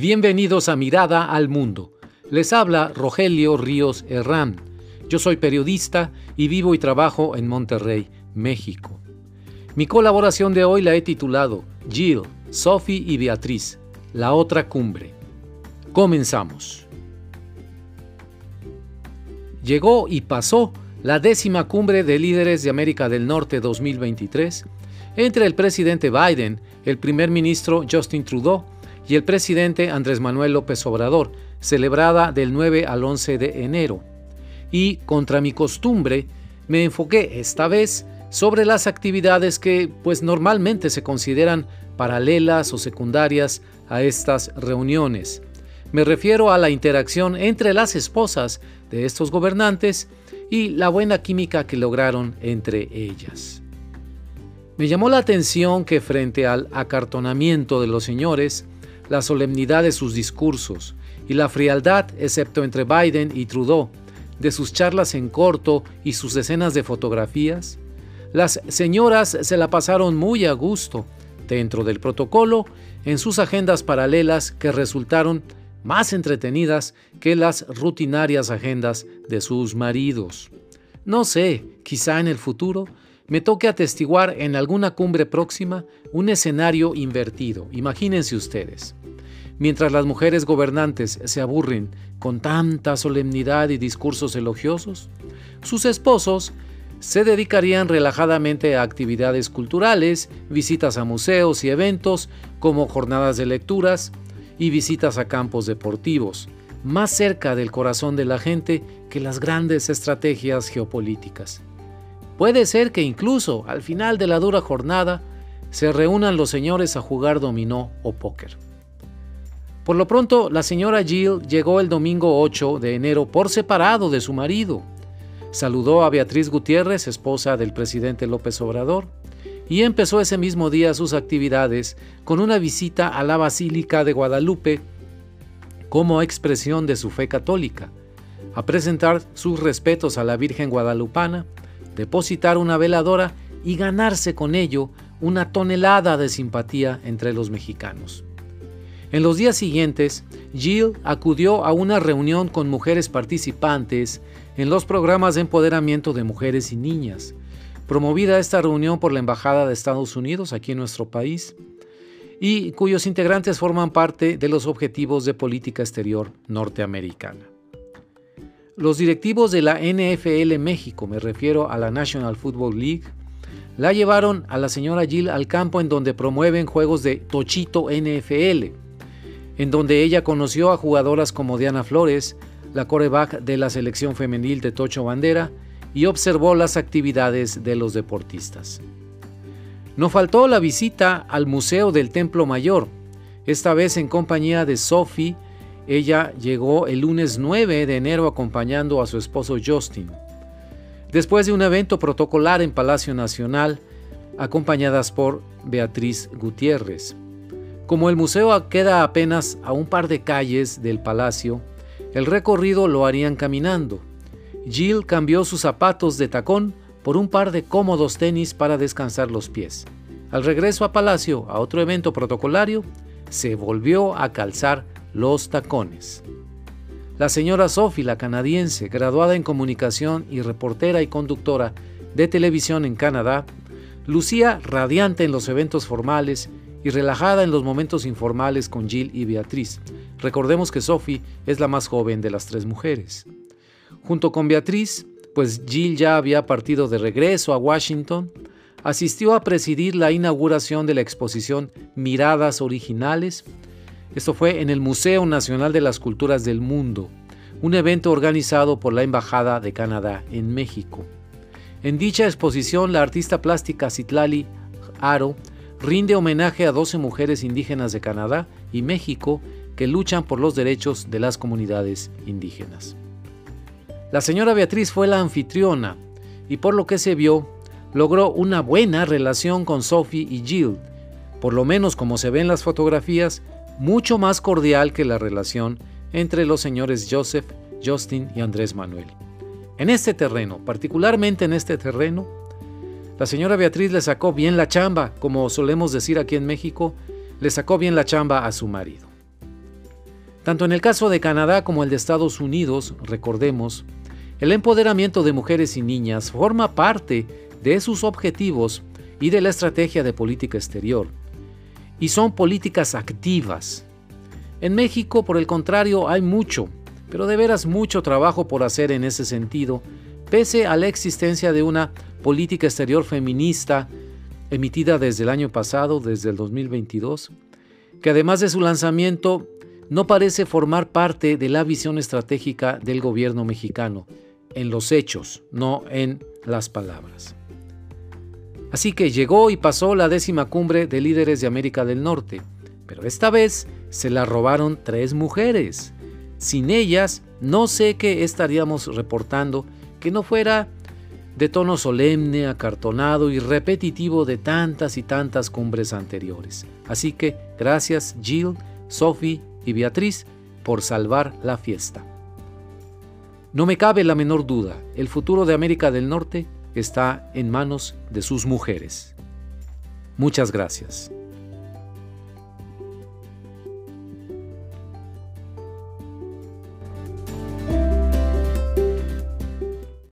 Bienvenidos a Mirada al Mundo. Les habla Rogelio Ríos Herrán. Yo soy periodista y vivo y trabajo en Monterrey, México. Mi colaboración de hoy la he titulado Jill, Sophie y Beatriz, la otra cumbre. Comenzamos. Llegó y pasó la décima cumbre de líderes de América del Norte 2023 entre el presidente Biden, el primer ministro Justin Trudeau y el presidente Andrés Manuel López Obrador, celebrada del 9 al 11 de enero. Y, contra mi costumbre, me enfoqué esta vez sobre las actividades que pues normalmente se consideran paralelas o secundarias a estas reuniones. Me refiero a la interacción entre las esposas de estos gobernantes y la buena química que lograron entre ellas. Me llamó la atención que frente al acartonamiento de los señores, la solemnidad de sus discursos y la frialdad, excepto entre Biden y Trudeau, de sus charlas en corto y sus decenas de fotografías, las señoras se la pasaron muy a gusto dentro del protocolo en sus agendas paralelas que resultaron más entretenidas que las rutinarias agendas de sus maridos. No sé, quizá en el futuro me toque atestiguar en alguna cumbre próxima un escenario invertido. Imagínense ustedes. Mientras las mujeres gobernantes se aburren con tanta solemnidad y discursos elogiosos, sus esposos se dedicarían relajadamente a actividades culturales, visitas a museos y eventos como jornadas de lecturas y visitas a campos deportivos, más cerca del corazón de la gente que las grandes estrategias geopolíticas. Puede ser que incluso al final de la dura jornada se reúnan los señores a jugar dominó o póker. Por lo pronto, la señora Jill llegó el domingo 8 de enero por separado de su marido. Saludó a Beatriz Gutiérrez, esposa del presidente López Obrador, y empezó ese mismo día sus actividades con una visita a la Basílica de Guadalupe como expresión de su fe católica, a presentar sus respetos a la Virgen Guadalupana depositar una veladora y ganarse con ello una tonelada de simpatía entre los mexicanos. En los días siguientes, Jill acudió a una reunión con mujeres participantes en los programas de empoderamiento de mujeres y niñas, promovida esta reunión por la Embajada de Estados Unidos aquí en nuestro país, y cuyos integrantes forman parte de los objetivos de política exterior norteamericana. Los directivos de la NFL México, me refiero a la National Football League, la llevaron a la señora Jill al campo en donde promueven juegos de Tochito NFL, en donde ella conoció a jugadoras como Diana Flores, la coreback de la selección femenil de Tocho Bandera, y observó las actividades de los deportistas. No faltó la visita al Museo del Templo Mayor, esta vez en compañía de Sophie ella llegó el lunes 9 de enero acompañando a su esposo Justin. Después de un evento protocolar en Palacio Nacional, acompañadas por Beatriz Gutiérrez. Como el museo queda apenas a un par de calles del palacio, el recorrido lo harían caminando. Jill cambió sus zapatos de tacón por un par de cómodos tenis para descansar los pies. Al regreso a Palacio, a otro evento protocolario, se volvió a calzar los tacones. La señora Sophie, la canadiense, graduada en comunicación y reportera y conductora de televisión en Canadá, lucía radiante en los eventos formales y relajada en los momentos informales con Jill y Beatriz. Recordemos que Sophie es la más joven de las tres mujeres. Junto con Beatriz, pues Jill ya había partido de regreso a Washington, asistió a presidir la inauguración de la exposición Miradas Originales, esto fue en el Museo Nacional de las Culturas del Mundo, un evento organizado por la Embajada de Canadá en México. En dicha exposición, la artista plástica Citlali Aro rinde homenaje a 12 mujeres indígenas de Canadá y México que luchan por los derechos de las comunidades indígenas. La señora Beatriz fue la anfitriona y por lo que se vio, logró una buena relación con Sophie y Jill, por lo menos como se ve en las fotografías, mucho más cordial que la relación entre los señores Joseph, Justin y Andrés Manuel. En este terreno, particularmente en este terreno, la señora Beatriz le sacó bien la chamba, como solemos decir aquí en México, le sacó bien la chamba a su marido. Tanto en el caso de Canadá como el de Estados Unidos, recordemos, el empoderamiento de mujeres y niñas forma parte de sus objetivos y de la estrategia de política exterior, y son políticas activas. En México, por el contrario, hay mucho, pero de veras mucho trabajo por hacer en ese sentido, pese a la existencia de una política exterior feminista emitida desde el año pasado, desde el 2022, que además de su lanzamiento no parece formar parte de la visión estratégica del gobierno mexicano, en los hechos, no en las palabras. Así que llegó y pasó la décima cumbre de líderes de América del Norte, pero esta vez se la robaron tres mujeres. Sin ellas, no sé qué estaríamos reportando que no fuera de tono solemne, acartonado y repetitivo de tantas y tantas cumbres anteriores. Así que gracias Jill, Sophie y Beatriz por salvar la fiesta. No me cabe la menor duda, el futuro de América del Norte está en manos de sus mujeres. Muchas gracias.